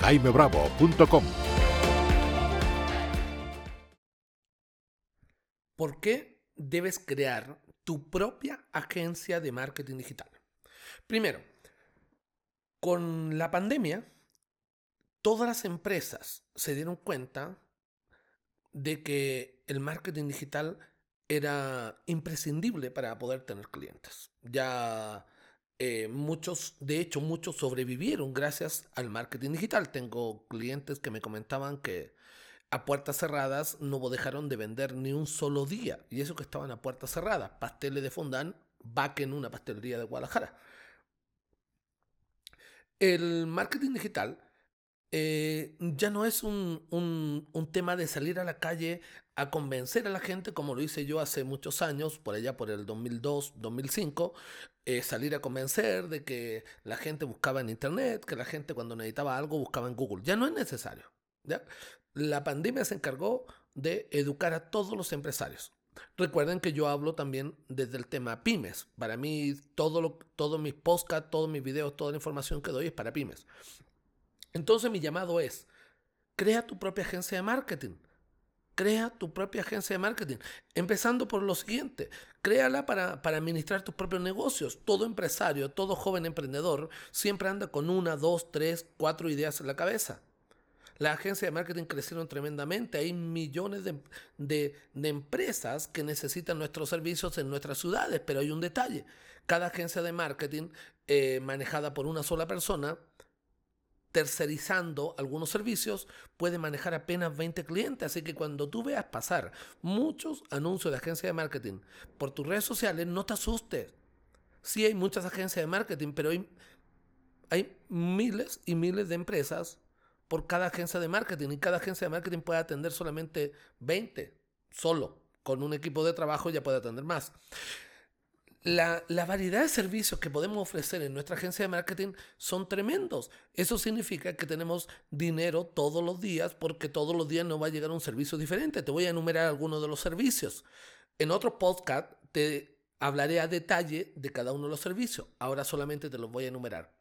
jaimebravo.com. ¿Por qué debes crear tu propia agencia de marketing digital? Primero, con la pandemia, todas las empresas se dieron cuenta de que el marketing digital era imprescindible para poder tener clientes. Ya eh, muchos, de hecho, muchos sobrevivieron gracias al marketing digital. Tengo clientes que me comentaban que a puertas cerradas no dejaron de vender ni un solo día. Y eso que estaban a puertas cerradas. Pasteles de fondant, en una pastelería de Guadalajara. El marketing digital eh, ya no es un, un, tema de salir a la calle a convencer a la gente como lo hice yo hace muchos años, por allá por el 2002, 2005, eh, salir a convencer de que la gente buscaba en Internet, que la gente cuando necesitaba algo buscaba en Google. Ya no es necesario. ¿ya? La pandemia se encargó de educar a todos los empresarios. Recuerden que yo hablo también desde el tema pymes. Para mí, todo todos mis podcasts, todos mis videos, toda la información que doy es para pymes. Entonces mi llamado es, crea tu propia agencia de marketing. Crea tu propia agencia de marketing. Empezando por lo siguiente, créala para, para administrar tus propios negocios. Todo empresario, todo joven emprendedor siempre anda con una, dos, tres, cuatro ideas en la cabeza. Las agencias de marketing crecieron tremendamente. Hay millones de, empresas que necesitan nuestros servicios en nuestras ciudades, pero hay un detalle. Cada agencia de marketing eh, manejada por una sola persona tercerizando algunos servicios, puede manejar apenas 20 clientes. Así que cuando tú veas pasar muchos anuncios de agencias de marketing por tus redes sociales, no te asustes. Sí hay muchas agencias de marketing, pero hay, hay miles y miles de empresas por cada agencia de marketing y cada agencia de marketing puede atender solamente 20, solo. Con un equipo de trabajo ya puede atender más. La, variedad de servicios que podemos ofrecer en nuestra agencia de marketing son tremendos. Eso significa que tenemos dinero todos los días porque todos los días nos va a llegar un servicio diferente. Te voy a enumerar algunos de los servicios. En otro podcast te hablaré a detalle de cada uno de los servicios. Ahora solamente te los voy a enumerar.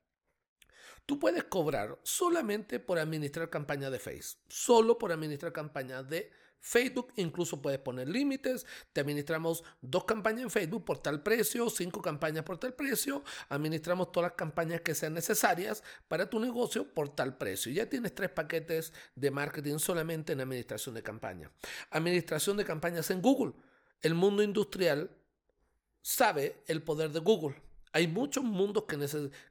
Tú puedes cobrar solamente por administrar campañas de Facebook, solo por administrar campañas de Facebook, incluso puedes poner límites, te administramos dos campañas en Facebook por tal precio, cinco campañas por tal precio, administramos todas las campañas que sean necesarias para tu negocio por tal precio. Ya tienes tres paquetes de marketing solamente en administración de campañas. Administración de campañas en Google. El mundo industrial sabe el poder de Google hay muchos mundos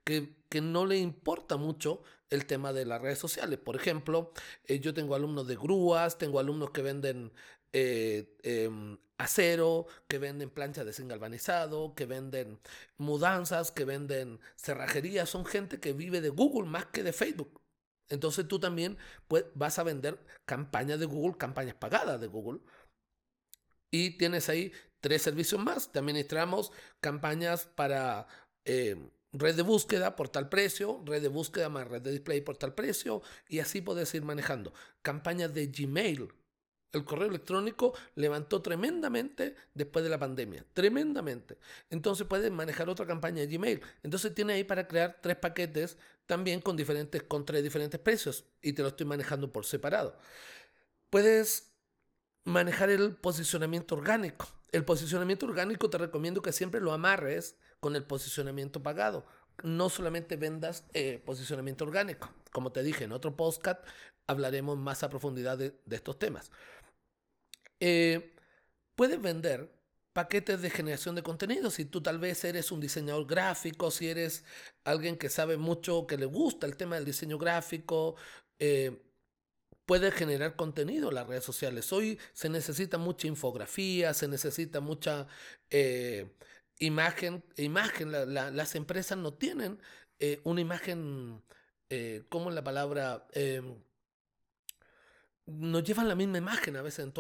que, no le importa mucho el tema de las redes sociales. Por ejemplo, eh, yo tengo alumnos de grúas, tengo alumnos que venden eh, em, acero, que venden planchas de zinc galvanizado, que venden mudanzas, que venden cerrajerías. Son gente que vive de Google más que de Facebook. Entonces tú también vas a vender campañas de Google, campañas pagadas de Google. Y tienes ahí tres servicios más. Te administramos campañas para eh, red de búsqueda por tal precio, red de búsqueda más red de display por tal precio, y así puedes ir manejando. Campañas de Gmail. El correo electrónico levantó tremendamente después de la pandemia, tremendamente. Entonces puedes manejar otra campaña de Gmail. Entonces tienes ahí para crear tres paquetes también con diferentes con tres diferentes precios y te lo estoy manejando por separado. Puedes manejar el posicionamiento orgánico. El posicionamiento orgánico te recomiendo que siempre lo amarres con el posicionamiento pagado. No solamente vendas eh, posicionamiento orgánico. Como te dije en otro podcast, hablaremos más a profundidad de, estos temas. Eh, puedes vender paquetes de generación de contenido. Si tú tal vez eres un diseñador gráfico, si eres alguien que sabe mucho, que le gusta el tema del diseño gráfico, eh, puede generar contenido en las redes sociales. Hoy se necesita mucha infografía, se necesita mucha eh, imagen. imagen. las empresas no tienen eh, una imagen, eh, ¿cómo es la palabra? Em, no llevan la misma imagen a veces en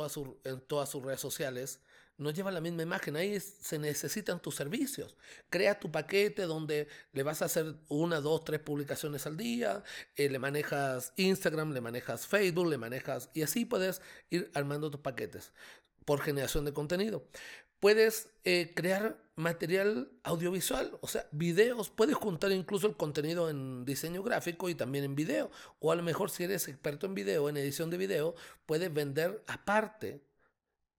en todas sus redes sociales no lleva la misma imagen. Ahí se necesitan tus servicios. Crea tu paquete donde le vas a hacer una, dos, tres publicaciones al día. Eh, le manejas Instagram, le manejas Facebook, le manejas... Y así puedes ir armando tus paquetes por generación de contenido. Puedes eh, crear material audiovisual, o sea, videos, puedes juntar incluso el contenido en diseño gráfico y también en video. O a lo mejor si eres experto en video, en edición de video, puedes vender aparte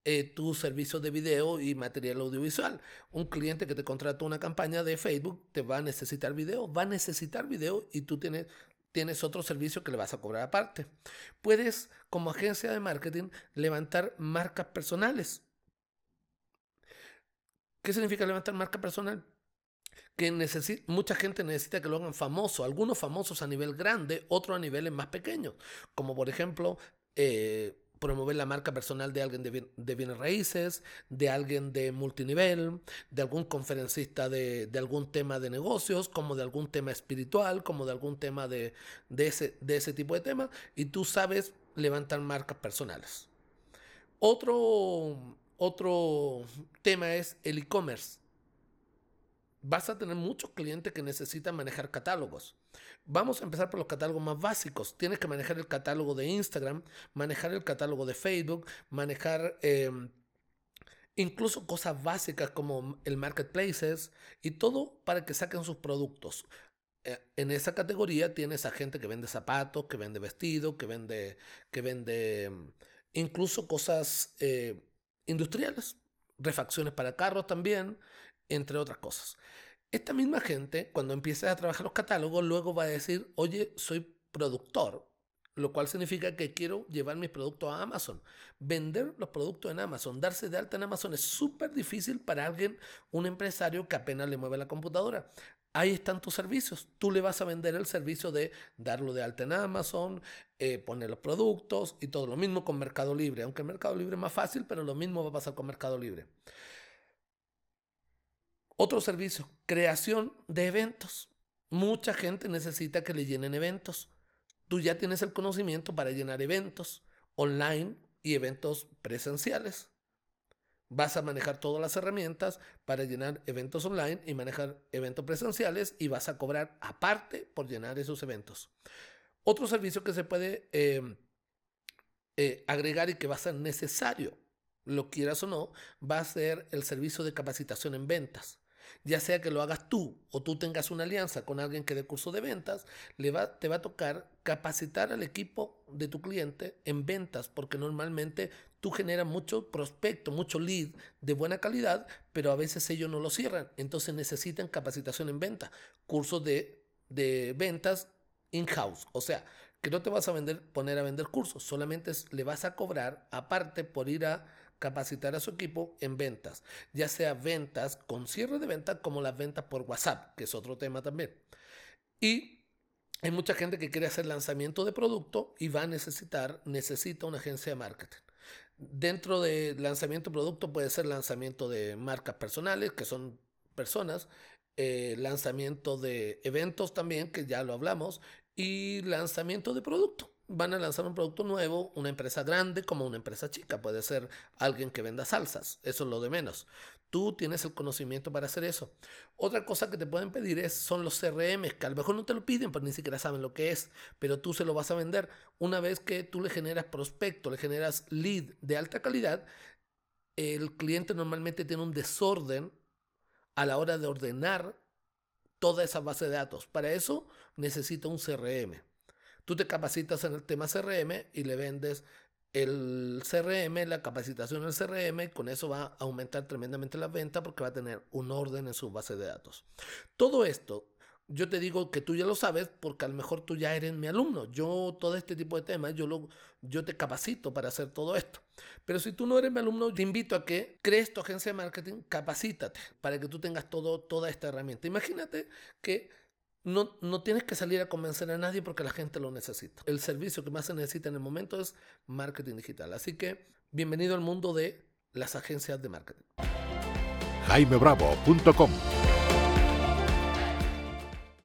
eh, tu servicio de video y material audiovisual. Un cliente que te contrata una campaña de Facebook te va a necesitar video, va a necesitar video y tú tienes, tienes otro servicio que le vas a cobrar aparte. Puedes, como agencia de marketing, levantar marcas personales ¿Qué significa levantar marca personal? Que mucha gente necesita que lo hagan famoso, algunos famosos a nivel grande, otros a niveles más pequeños, como por ejemplo eh, promover la marca personal de alguien de, bienes raíces, de alguien de multinivel, de algún conferencista de, algún tema de negocios, como de algún tema espiritual, como de algún tema de, ese, de ese tipo de temas, y tú sabes levantar marcas personales. Otro otro tema es el e-commerce. Vas a tener muchos clientes que necesitan manejar catálogos. Vamos a empezar por los catálogos más básicos. Tienes que manejar el catálogo de Instagram, manejar el catálogo de Facebook, manejar em, incluso cosas básicas como el marketplaces y todo para que saquen sus productos. Eh, en esa categoría tienes a gente que vende zapatos, que vende vestidos, que vende, que vende em, incluso cosas eh, industriales, refacciones para carros también, entre otras cosas. Esta misma gente, cuando empieza a trabajar los catálogos, luego va a decir, oye, soy productor, lo cual significa que quiero llevar mis productos a Amazon. Vender los productos en Amazon, darse de alta en Amazon es súper difícil para alguien, un empresario que apenas le mueve la computadora ahí están tus servicios. Tú le vas a vender el servicio de darlo de alta en Amazon, eh, poner los productos y todo. Lo mismo con Mercado Libre, aunque Mercado Libre es más fácil, pero lo mismo va a pasar con Mercado Libre. Otro servicio, creación de eventos. Mucha gente necesita que le llenen eventos. Tú ya tienes el conocimiento para llenar eventos online y eventos presenciales vas a manejar todas las herramientas para llenar eventos online y manejar eventos presenciales y vas a cobrar aparte por llenar esos eventos. Otro servicio que se puede em, eh, agregar y que va a ser necesario, lo quieras o no, va a ser el servicio de capacitación en ventas ya sea que lo hagas tú o tú tengas una alianza con alguien que dé curso de ventas, le va, te va a tocar capacitar al equipo de tu cliente en ventas, porque normalmente tú generas mucho prospecto, mucho lead de buena calidad, pero a veces ellos no lo cierran, entonces necesitan capacitación en venta, cursos de, de ventas in-house, o sea, que no te vas a vender, poner a vender cursos, solamente le vas a cobrar aparte por ir a capacitar a su equipo en ventas, ya sea ventas con cierre de ventas como las ventas por WhatsApp, que es otro tema también. Y hay mucha gente que quiere hacer lanzamiento de producto y va a necesitar, necesita una agencia de marketing. Dentro de lanzamiento de producto puede ser lanzamiento de marcas personales, que son personas, eh, lanzamiento de eventos también, que ya lo hablamos, y lanzamiento de producto van a lanzar un producto nuevo, una empresa grande como una empresa chica. Puede ser alguien que venda salsas, eso es lo de menos. Tú tienes el conocimiento para hacer eso. Otra cosa que te pueden pedir es, son los CRM, que a lo mejor no te lo piden, pero ni siquiera saben lo que es, pero tú se lo vas a vender. Una vez que tú le generas prospecto, le generas lead de alta calidad, el cliente normalmente tiene un desorden a la hora de ordenar toda esa base de datos. Para eso necesita un CRM. Tú te capacitas en el tema CRM y le vendes el CRM, la capacitación del CRM, y con eso va a aumentar tremendamente la venta porque va a tener un orden en su base de datos. Todo esto, yo te digo que tú ya lo sabes porque a lo mejor tú ya eres mi alumno. Yo todo este tipo de temas, yo, lo, yo te capacito para hacer todo esto. Pero si tú no eres mi alumno, te invito a que crees tu agencia de marketing, capacítate para que tú tengas todo, toda esta herramienta. Imagínate que no, no tienes que salir a convencer a nadie porque la gente lo necesita. El servicio que más se necesita en el momento es marketing digital. Así que bienvenido al mundo de las agencias de marketing. JaimeBravo.com